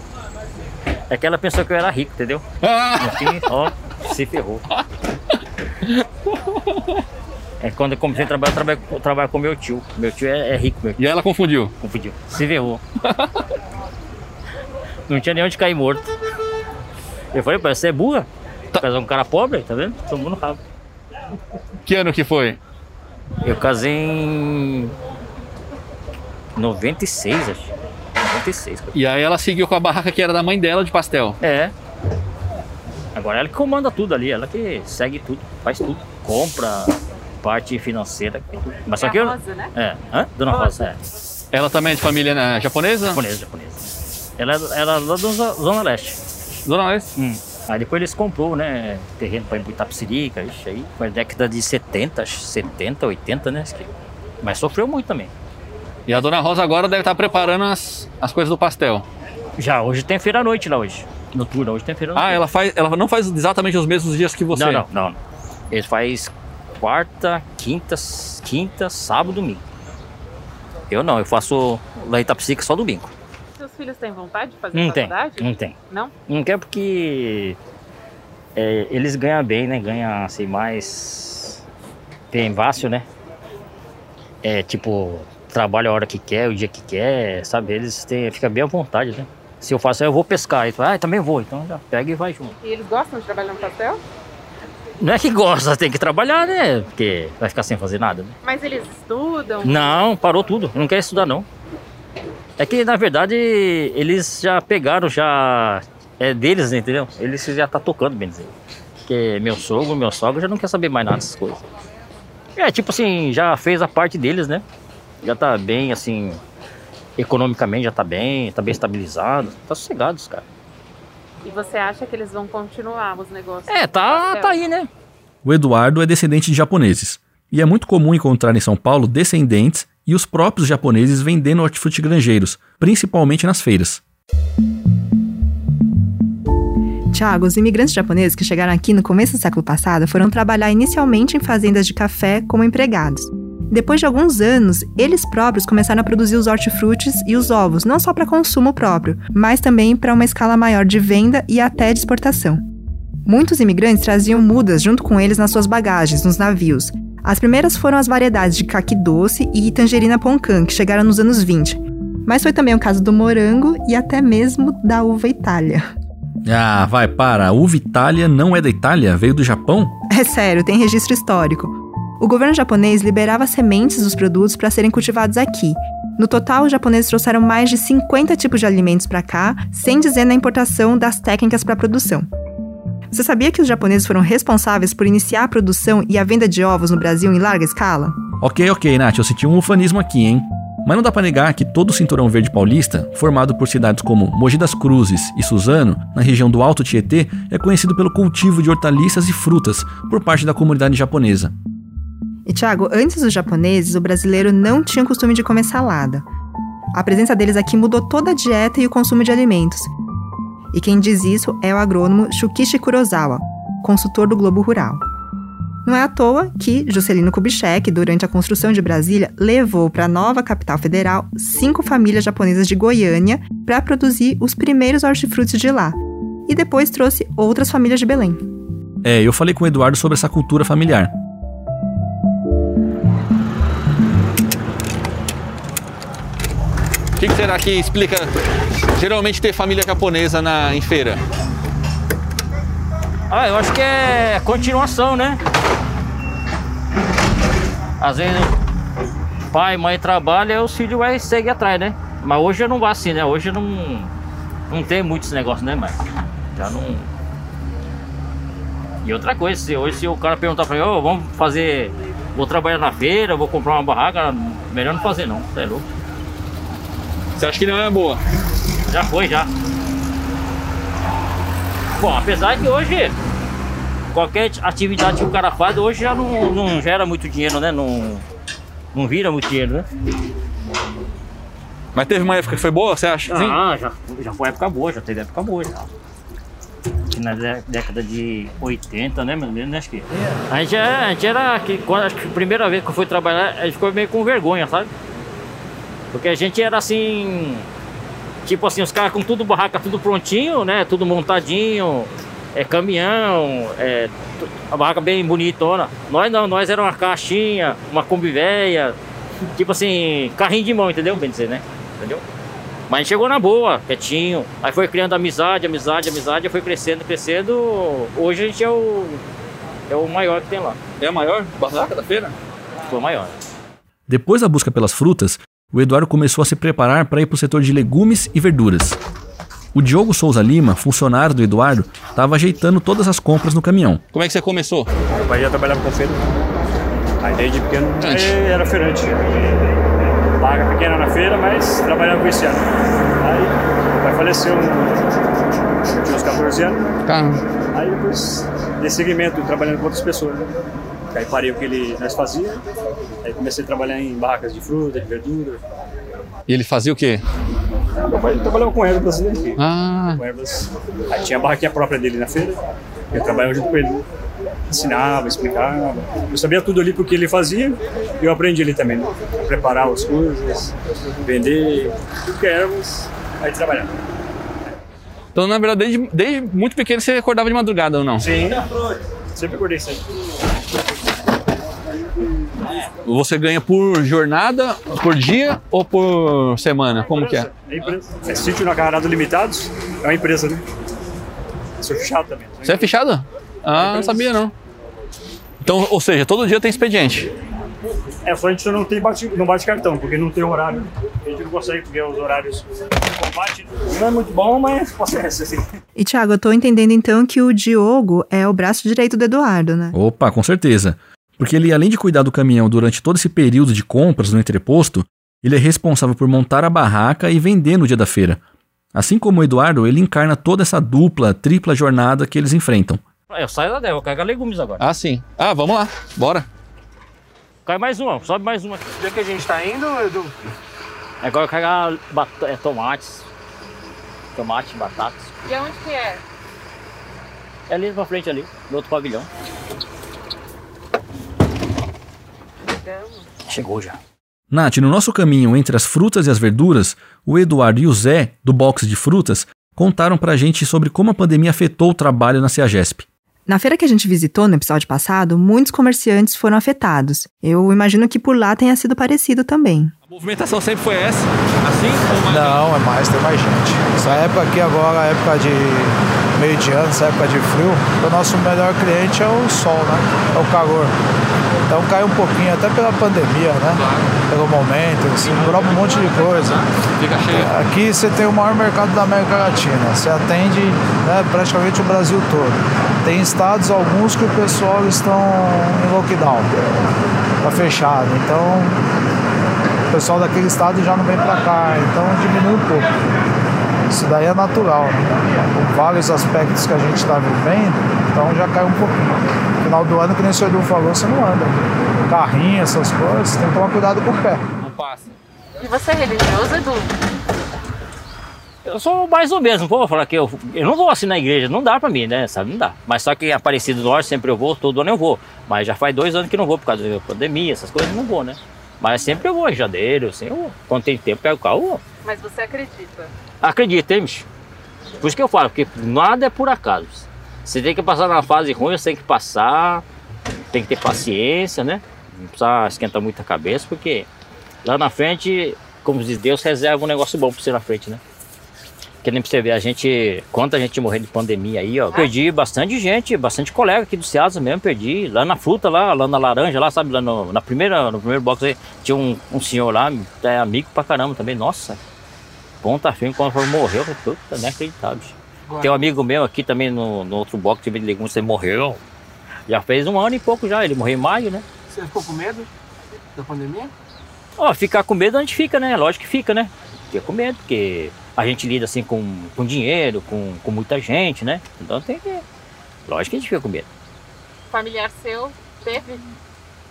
Speaker 2: É que ela pensou que eu era rico, entendeu? No fim, ó, se ferrou. É quando eu comecei a trabalhar, eu trabalho, eu trabalho com meu tio. Meu tio é, é rico, meu tio.
Speaker 1: E ela confundiu?
Speaker 2: Confundiu. Se ferrou. Não tinha nem onde cair morto. Eu falei, pai, você é burra? Casar com um cara pobre, tá vendo? Tomou no rabo.
Speaker 1: Que ano que foi?
Speaker 2: Eu casei em 96, acho. 96. cara.
Speaker 1: E aí ela seguiu com a barraca que era da mãe dela de pastel.
Speaker 2: É. Ela que comanda tudo ali, ela que segue tudo, faz tudo. Compra, parte financeira. Mas só que eu.
Speaker 6: Rosa, né?
Speaker 2: É, hã? Dona Rosa, é.
Speaker 1: Ela também é de família né, japonesa?
Speaker 2: Japonesa, japonesa. Ela, é- ela é lá da Zona Zona Leste.
Speaker 1: Zona Leste?
Speaker 2: Hum. Aí depois eles comprou, né? Terreno pro Itapsirica, isso aí. Foi década de 70, acho, 70, 80, né? Mas sofreu muito também.
Speaker 1: E a dona Rosa agora deve estar preparando as, as coisas do pastel.
Speaker 2: Já, hoje tem feira à noite lá hoje. Noturna, hoje tem feira à noite.
Speaker 1: Ah, ela faz. Ela não faz exatamente os mesmos dias que você.
Speaker 2: Não, não, não. Ele faz quarta, quinta, quinta, sábado, domingo. Eu não, eu faço lá em Itapecica só domingo.
Speaker 6: Filhos têm vontade de fazer
Speaker 2: Não tem,
Speaker 6: faculdade?
Speaker 2: não tem.
Speaker 6: Não?
Speaker 2: Não quer porque é, eles ganham bem, né? Ganham assim mais. Tem fácil, né? É tipo, trabalha a hora que quer, o dia que quer, sabe? Eles têm, fica bem à vontade, né? Se eu faço, eu vou pescar. Fala, ah, também vou. Então já pega e vai junto.
Speaker 6: E eles gostam de trabalhar no pastel?
Speaker 2: Não é que gosta, tem que trabalhar, né? Porque vai ficar sem fazer nada, né?
Speaker 6: Mas eles estudam?
Speaker 2: Não, parou tudo. Não quer estudar, não. É que, na verdade, eles já pegaram, já... É deles, entendeu? Eles já tá tocando, bem dizer. Porque meu sogro, meu sogro já não quer saber mais nada dessas coisas. É, tipo assim, já fez a parte deles, né? Já tá bem, assim, economicamente já tá bem, tá bem estabilizado. Tá sossegados, cara.
Speaker 6: E você acha que eles vão continuar os negócios?
Speaker 2: É, tá, tá aí, né?
Speaker 4: O Eduardo é descendente de japoneses. E é muito comum encontrar em São Paulo descendentes e os próprios japoneses vendendo hortifruti granjeiros, principalmente nas feiras.
Speaker 3: Tiago, os imigrantes japoneses que chegaram aqui no começo do século passado foram trabalhar inicialmente em fazendas de café como empregados. Depois de alguns anos, eles próprios começaram a produzir os hortifrutis e os ovos, não só para consumo próprio, mas também para uma escala maior de venda e até de exportação. Muitos imigrantes traziam mudas junto com eles nas suas bagagens, nos navios. As primeiras foram as variedades de caqui doce e tangerina poncan, que chegaram nos anos 20. Mas foi também o caso do morango e até mesmo da uva Itália.
Speaker 4: Ah, vai, para. A uva Itália não é da Itália? Veio do Japão?
Speaker 3: É sério, tem registro histórico. O governo japonês liberava sementes dos produtos para serem cultivados aqui. No total, os japoneses trouxeram mais de 50 tipos de alimentos para cá, sem dizer na importação das técnicas para produção. Você sabia que os japoneses foram responsáveis por iniciar a produção e a venda de ovos no Brasil em larga escala?
Speaker 4: Ok, ok, Nath, eu senti um ufanismo aqui, hein? Mas não dá para negar que todo o cinturão verde paulista, formado por cidades como Mogi das Cruzes e Suzano, na região do Alto Tietê, é conhecido pelo cultivo de hortaliças e frutas por parte da comunidade japonesa.
Speaker 3: E Tiago, antes dos japoneses, o brasileiro não tinha o costume de comer salada. A presença deles aqui mudou toda a dieta e o consumo de alimentos. E quem diz isso é o agrônomo Shukichi Kurosawa, consultor do Globo Rural. Não é à toa que Juscelino Kubitschek, durante a construção de Brasília, levou para a nova capital federal cinco famílias japonesas de Goiânia para produzir os primeiros hortifrutis de lá. E depois trouxe outras famílias de Belém.
Speaker 4: É, eu falei com o Eduardo sobre essa cultura familiar.
Speaker 1: Que, que será que explica geralmente ter família japonesa na, em feira?
Speaker 2: Ah, eu acho que é continuação, né? Às vezes pai, mãe trabalha, os filhos vai seguir atrás, né? Mas hoje eu não vou assim, né? Hoje não, não tem muitos negócios, né, mas já não. E outra coisa, se hoje se o cara perguntar pra mim, oh, vamos fazer. Vou trabalhar na feira, vou comprar uma barraca, melhor não fazer não, é louco.
Speaker 1: Você acha que não é boa?
Speaker 2: Já foi, já. Bom, apesar que hoje qualquer atividade que o cara faz hoje já não, não gera muito dinheiro, né? Não, não vira muito dinheiro, né?
Speaker 1: Mas teve uma época que foi boa, você acha?
Speaker 2: Ah, já, já foi época boa, já teve época boa já. Na dé- década de 80, né, mais ou menos, né, acho que. A gente, é- a gente era, que, quando, acho que a primeira vez que eu fui trabalhar, a gente ficou meio com vergonha, sabe? Porque a gente era assim, tipo assim, os caras com tudo barraca, tudo prontinho, né, tudo montadinho, é caminhão, é a barraca bem bonitona. Nós não, nós era uma caixinha, uma Kombi velha, tipo assim, carrinho de mão, entendeu? Bem dizer, né? Entendeu? Mas a gente chegou na boa, quietinho. Aí foi criando amizade, amizade, amizade, foi crescendo, crescendo. Hoje a gente é o, é o maior que tem lá.
Speaker 1: É a maior barraca da feira?
Speaker 2: Foi o maior.
Speaker 4: Depois da busca pelas frutas, o Eduardo começou a se preparar para ir para o setor de legumes e verduras. O Diogo Souza Lima, funcionário do Eduardo, estava ajeitando todas as compras no caminhão.
Speaker 1: Como é que você começou?
Speaker 14: Meu pai já trabalhava com feira. Aí desde pequeno era feirante. Paga pequena na feira, mas trabalhava com esse ano. Aí meu pai faleceu, eu tinha uns 14 anos.
Speaker 1: Caramba.
Speaker 14: Aí depois dei seguimento trabalhando com outras pessoas. Né? Aí parei o que ele, nós fazia. Aí comecei a trabalhar em barracas de fruta, de verdura.
Speaker 1: E ele fazia o quê?
Speaker 14: Meu pai trabalhava com ervas, né?
Speaker 1: Ah.
Speaker 14: Com ervas. Aí tinha a barraquinha própria dele na feira. Eu trabalhava junto com ele. Ensinava, explicava. Eu sabia tudo ali porque ele fazia e eu aprendi ali também. Né? Preparar as coisas, vender, tudo que é ervas, aí trabalhava.
Speaker 1: Então, na verdade, desde, desde muito pequeno você acordava de madrugada ou não?
Speaker 14: Sim. Sempre acordei cedo.
Speaker 1: Você ganha por jornada, por dia ou por semana? Como que é?
Speaker 14: É empresa. É sítio na Carrado Limitados, é uma empresa, né? Sou fechado também.
Speaker 1: Você é fechado? Ah, não sabia não. Então, ou seja, todo dia tem expediente.
Speaker 14: É, só a gente não, tem bate, não bate cartão, porque não tem horário. A gente não consegue porque os horários não bate. Não é muito bom, mas acontece assim.
Speaker 3: E Tiago, eu tô entendendo então que o Diogo é o braço direito do Eduardo, né?
Speaker 4: Opa, com certeza. Porque ele, além de cuidar do caminhão durante todo esse período de compras no entreposto, ele é responsável por montar a barraca e vender no dia da feira. Assim como o Eduardo, ele encarna toda essa dupla, tripla jornada que eles enfrentam.
Speaker 2: Eu saio da dela, vou carregar legumes agora.
Speaker 1: Ah, sim. Ah, vamos lá. Bora.
Speaker 2: Cai mais uma, sobe mais uma.
Speaker 5: Onde é que a gente tá indo, Edu?
Speaker 2: Agora eu carregar bat é, tomates. Tomate, batatas.
Speaker 6: E aonde que é?
Speaker 2: É ali pra frente ali, no outro pavilhão. Chegou já.
Speaker 4: Nath, no nosso caminho entre as frutas e as verduras, o Eduardo e o Zé, do box de frutas, contaram pra gente sobre como a pandemia afetou o trabalho na CEAGESP.
Speaker 3: Na feira que a gente visitou no episódio passado, muitos comerciantes foram afetados. Eu imagino que por lá tenha sido parecido também.
Speaker 1: A movimentação sempre foi essa? Assim? Ou mais
Speaker 13: Não, é mais, tem mais gente. Essa época aqui agora, época de meio de ano, essa época de frio, o nosso melhor cliente é o sol, né? É o calor. Então cai um pouquinho, até pela pandemia, né? Pelo momento, assim, prova um monte de coisa.
Speaker 1: Fica cheio.
Speaker 13: Aqui você tem o maior mercado da América Latina. Você atende né, praticamente o Brasil todo. Tem estados, alguns, que o pessoal estão em lockdown. Tá fechado. Então, o pessoal daquele estado já não vem para cá. Então, diminui um pouco. Isso daí é natural. Né? Com vários aspectos que a gente está vivendo, então já cai um pouquinho. Final do ano, que nem o senhor Edu falou, você não anda. Carrinho, essas coisas, tem que tomar cuidado com o pé.
Speaker 1: Não passa.
Speaker 6: E você é religioso, Edu?
Speaker 2: Eu sou mais ou menos, não vou falar que eu, eu não vou assim na igreja, não dá pra mim, né? Sabe, não dá. Mas só que Aparecido do Norte sempre eu vou, todo ano eu vou. Mas já faz dois anos que não vou por causa da pandemia, essas coisas, não vou, né? Mas sempre eu vou em janeiro, assim, eu. Quando tem tempo, pego o carro.
Speaker 6: Mas você acredita?
Speaker 2: Acredita, hein, bicho? Por isso que eu falo, porque nada é por acaso. Você tem que passar na fase ruim, você tem que passar, tem que ter paciência, né? Não precisa esquentar muita cabeça, porque lá na frente, como diz Deus, reserva um negócio bom pra você na frente, né? Que nem pra você ver, a gente, quanta gente morreu de pandemia aí, ó. Perdi bastante gente, bastante colega aqui do Ceasa mesmo, perdi. Lá na fruta, lá, lá na laranja, lá, sabe, lá no, na primeira, no primeiro box aí, tinha um, um senhor lá, é amigo pra caramba também, nossa. Ponta firme, quando foi, morreu, eu falei, puta, não é acreditável. bicho. Tem um amigo meu aqui também no, no outro box de legumes, ele morreu. Já fez um ano e pouco já, ele morreu em maio, né?
Speaker 5: Você ficou com medo da pandemia?
Speaker 2: Ó, ficar com medo a gente fica, né? Lógico que fica, né? Fica com medo, porque a gente lida assim com, com dinheiro, com, com muita gente, né? Então tem que. Lógico que a gente fica com medo.
Speaker 6: Familiar seu teve?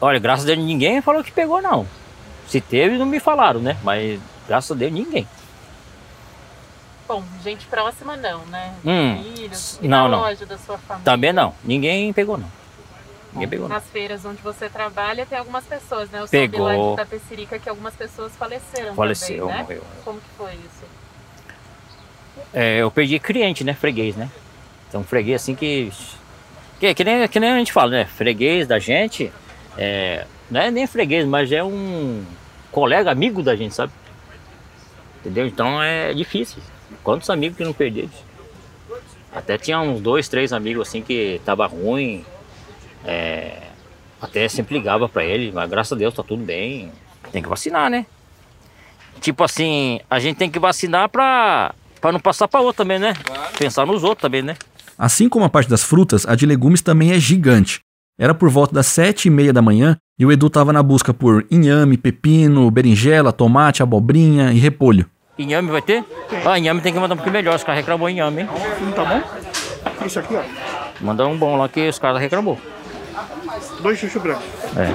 Speaker 2: Olha, graças a Deus ninguém falou que pegou, não. Se teve, não me falaram, né? Mas graças a Deus ninguém.
Speaker 6: Bom, gente próxima não, né?
Speaker 2: Hum,
Speaker 6: Filhos,
Speaker 2: não, não.
Speaker 6: loja da sua família.
Speaker 2: Também não. Ninguém pegou, não. Ninguém pegou, não.
Speaker 6: Nas feiras onde você trabalha tem algumas pessoas, né? Eu
Speaker 2: Pegou.
Speaker 6: soube lá de Tapecerica que algumas pessoas faleceram
Speaker 2: Faleceu,
Speaker 6: também, né?
Speaker 2: morreu.
Speaker 6: Como que foi isso?
Speaker 2: É, eu perdi cliente, né? Freguês, né? Então, freguês assim que. Que, que, nem, que nem a gente fala, né? Freguês da gente. É, não é nem freguês, mas é um colega, amigo da gente, sabe? Entendeu? Então é difícil. Quantos amigos que não perdi? Até tinha uns dois, três amigos assim que tava ruim. É, até sempre ligava pra ele, mas graças a Deus tá tudo bem. Tem que vacinar, né? Tipo assim, a gente tem que vacinar pra, pra não passar pra outro também, né? Pensar nos outros também, né?
Speaker 4: Assim como a parte das frutas, a de legumes também é gigante. Era por volta das sete e meia da manhã e o Edu estava na busca por inhame, pepino, berinjela, tomate, abobrinha e repolho.
Speaker 2: Inhame vai ter? Ah, inhame tem que mandar um pouquinho melhor, os caras reclamou inhame, hein?
Speaker 5: Tá bom? Isso aqui, ó.
Speaker 2: Mandar um bom lá que os caras reclamou.
Speaker 5: Dois chuchu brancos.
Speaker 2: É.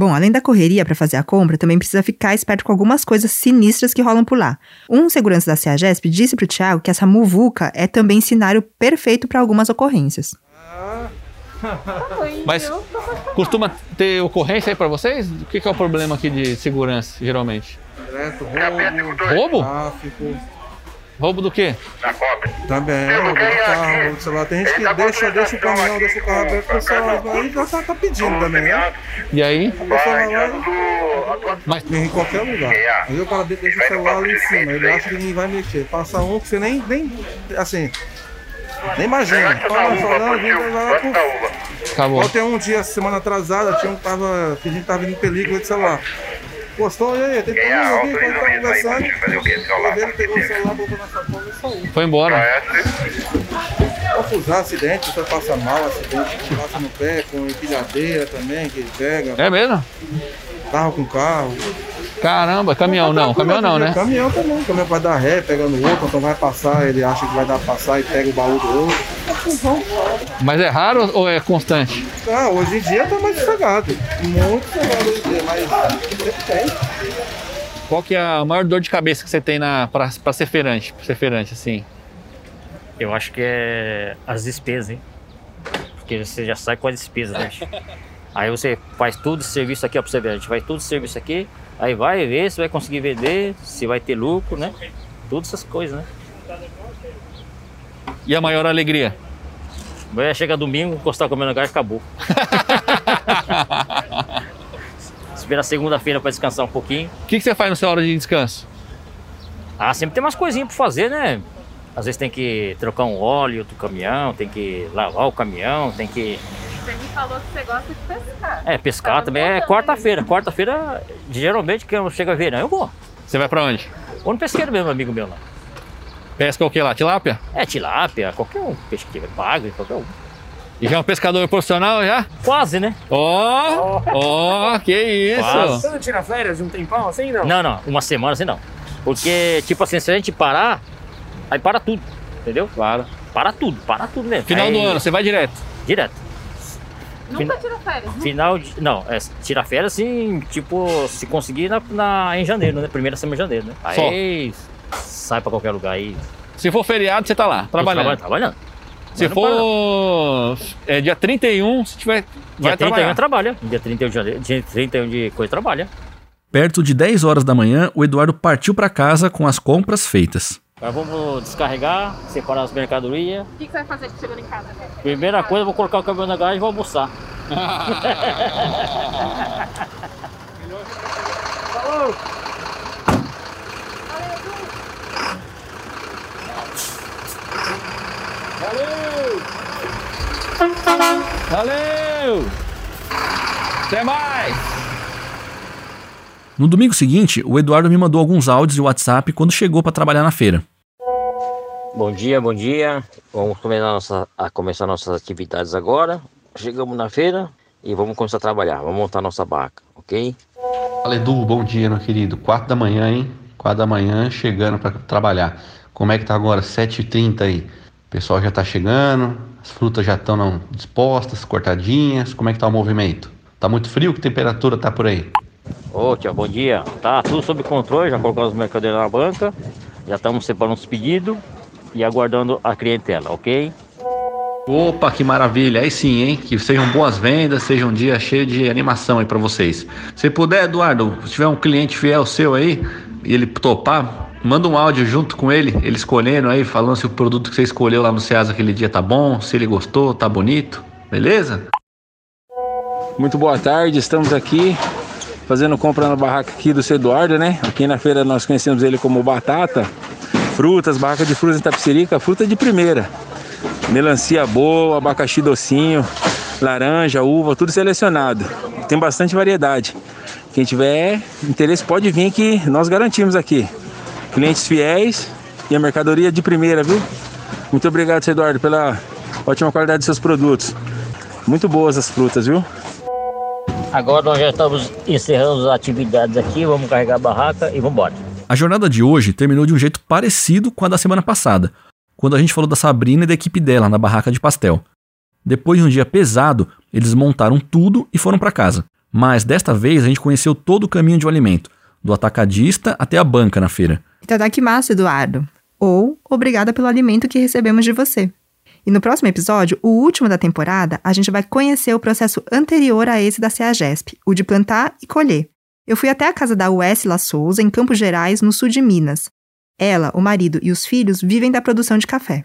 Speaker 3: Bom, além da correria para fazer a compra, também precisa ficar esperto com algumas coisas sinistras que rolam por lá. Um segurança da CEAGESP disse pro Thiago que essa muvuca é também cenário perfeito para algumas ocorrências.
Speaker 1: Mas costuma ter ocorrência aí pra vocês? O que, que é o problema aqui de segurança, geralmente?
Speaker 15: Direto,
Speaker 1: Roubo?
Speaker 15: Tráfico.
Speaker 1: Roubo do quê?
Speaker 15: Também, roubo de carro, roubo de celular. Tem gente que deixa, deixa o caminhão, deixa o carro aberto, o pessoal vai e já tá, tá pedindo também, né?
Speaker 1: E aí?
Speaker 15: O lá e... Em qualquer lugar. Aí o cara deixa o celular lá em cima, ele acha que ninguém vai mexer. Passa um que você nem, nem assim, nem imagina. Fala, falando, vem lá, puf.
Speaker 1: Acabou.
Speaker 15: Ontem um dia, semana atrasada, tinha um que tava pedindo que tava vindo película de celular. Postou, e aí, tem todo mundo aqui, quando tá conversando. Ele pegou o celular, botou na sacola e saiu.
Speaker 1: Foi embora.
Speaker 15: Ô Maracujá, acidente, você passa mal, acidente, passa no pé, com empilhadeira também, que pega.
Speaker 1: É mesmo?
Speaker 15: Carro com carro.
Speaker 1: Caramba, caminhão não, caminhão não, né?
Speaker 15: Caminhão também, caminhão vai dar ré, pegando o outro, então vai passar, ele acha que vai dar pra passar e pega o baú do outro.
Speaker 1: Mas é raro ou é constante?
Speaker 15: Ah, hoje em dia tá mais sossegado. Muito sossegado hoje em dia, mas sempre tem.
Speaker 1: Qual que é a maior dor de cabeça que você tem na, pra, pra ser feirante, pra ser feirante, assim?
Speaker 2: Eu acho que é as despesas, hein? Porque você já sai com as despesas, né? Aí você faz tudo esse serviço aqui, ó, pra você ver. A gente faz tudo esse serviço aqui, aí vai ver se vai conseguir vender, se vai ter lucro, né? Todas essas coisas, né?
Speaker 1: E a maior alegria?
Speaker 2: Vai chegar domingo, encostar com o meu gás e acabou. Espera segunda-feira pra descansar um pouquinho.
Speaker 1: O que, que você faz na sua hora de descanso?
Speaker 2: Ah, sempre tem umas coisinhas pra fazer, né? Às vezes tem que trocar um óleo do caminhão, tem que lavar o caminhão, tem que.
Speaker 6: Você me falou que você gosta de pescar.
Speaker 2: É, pescar também é quarta-feira. Quarta-feira, geralmente, que chega verão, eu vou.
Speaker 1: Você vai pra onde?
Speaker 2: Vou no pesqueiro mesmo, amigo meu lá.
Speaker 1: Pesca o que lá? Tilápia?
Speaker 2: É, tilápia, qualquer um. Peixe que paga, qualquer um.
Speaker 1: E já é um pescador profissional já?
Speaker 2: Quase, né?
Speaker 1: Ó, ó, que isso.
Speaker 2: Quase.
Speaker 5: Você não tira férias de um tempão assim, não?
Speaker 2: Não, não, uma semana assim não. Porque, tipo assim, se a gente parar, aí para tudo, entendeu?
Speaker 1: Claro.
Speaker 2: Para tudo, para tudo mesmo.
Speaker 1: Final
Speaker 2: Aí-
Speaker 1: do ano, você vai direto?
Speaker 2: Direto.
Speaker 6: Nunca tira férias, né?
Speaker 2: Final de. Não, é tira férias assim, tipo, se conseguir na, na- em janeiro, né? Primeira semana de janeiro, né? Aí sai pra qualquer lugar aí.
Speaker 1: Se for feriado, você tá lá, trabalhando.
Speaker 2: Trabalhando.
Speaker 1: Se
Speaker 2: Mas
Speaker 1: for é, dia 31, se tiver. Vai
Speaker 2: Dia 31
Speaker 1: trabalhar.
Speaker 2: trabalha. Dia 31 de janeiro, dia 31 de coisa trabalha.
Speaker 4: Perto de 10 horas da manhã, o Eduardo partiu para casa com as compras feitas.
Speaker 2: Agora vamos descarregar, separar as mercadorias.
Speaker 6: O que, que você vai fazer chegando em casa? né?
Speaker 2: Primeira coisa, eu vou colocar o caminhão na garagem e vou almoçar.
Speaker 1: Valeu! Valeu! Até mais!
Speaker 4: No domingo seguinte, o Eduardo me mandou alguns áudios de WhatsApp quando chegou para trabalhar na feira.
Speaker 2: Bom dia, bom dia. Vamos começar, nossa, a começar nossas atividades agora. Chegamos na feira e vamos começar a trabalhar. Vamos montar nossa barca, ok?
Speaker 16: Fala Edu, bom dia meu querido. 4 da manhã, hein? 4 da manhã chegando para trabalhar. Como é que tá agora? 7h30 aí. O pessoal já tá chegando, as frutas já estão dispostas, cortadinhas. Como é que tá o movimento? Tá muito frio? Que temperatura tá por aí?
Speaker 2: Ô, tio, bom dia. Tá tudo sob controle, já colocamos as mercadorias na banca, já estamos separando os pedidos e aguardando a clientela, ok?
Speaker 16: Opa, que maravilha. Aí sim, hein? Que sejam boas vendas, seja um dia cheio de animação aí para vocês. Se puder, Eduardo, se tiver um cliente fiel seu aí e ele topar, manda um áudio junto com ele, ele escolhendo aí, falando se o produto que você escolheu lá no Ceasa aquele dia tá bom, se ele gostou, tá bonito, beleza?
Speaker 17: Muito boa tarde, estamos aqui fazendo compra na barraca aqui do seu Eduardo, né? Aqui na feira nós conhecemos ele como Batata. Frutas, barraca de frutas em Tapicerica, fruta de primeira. Melancia boa, abacaxi docinho, laranja, uva, tudo selecionado. Tem bastante variedade. Quem tiver interesse pode vir que nós garantimos aqui. Clientes fiéis e a mercadoria de primeira, viu? Muito obrigado, seu Eduardo, pela ótima qualidade dos seus produtos. Muito boas as frutas, viu?
Speaker 2: Agora nós já estamos encerrando as atividades aqui, vamos carregar a barraca e vamos embora.
Speaker 4: A jornada de hoje terminou de um jeito parecido com a da semana passada, quando a gente falou da Sabrina e da equipe dela na barraca de pastel. Depois de um dia pesado, eles montaram tudo e foram para casa. Mas desta vez a gente conheceu todo o caminho de um alimento, do atacadista até a banca na feira.
Speaker 3: Itadakimasu, Eduardo. Ou obrigada pelo alimento que recebemos de você. E no próximo episódio, o último da temporada, a gente vai conhecer o processo anterior a esse da CEAGESP, o de plantar e colher. Eu fui até a casa da Uesla Souza, em Campos Gerais, no sul de Minas. Ela, o marido e os filhos vivem da produção de café.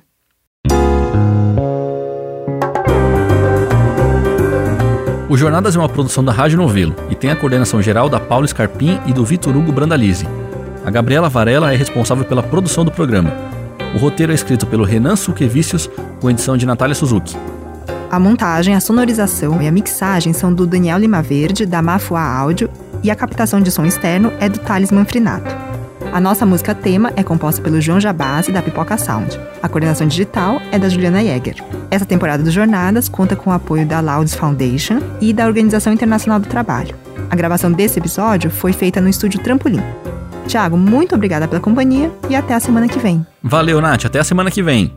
Speaker 4: O Jornadas é uma produção da Rádio Novelo e tem a coordenação geral da Paula Scarpim e do Vitor Hugo Brandalize. A Gabriela Varela é responsável pela produção do programa. O roteiro é escrito pelo Renan Suquevicius, com edição de Natália Suzuki.
Speaker 3: A montagem, a sonorização e a mixagem são do Daniel Lima Verde, da Mafua Áudio, e a captação de som externo é do Thales Manfrinato. A nossa música tema é composta pelo João Jabazzi, da Pipoca Sound. A coordenação digital é da Juliana Jäger. Essa temporada do Jornadas conta com o apoio da Louds Foundation e da Organização Internacional do Trabalho. A gravação desse episódio foi feita no estúdio Trampolim. Tiago, muito obrigada pela companhia e até a semana que vem.
Speaker 4: Valeu, Nath. Até a semana que vem.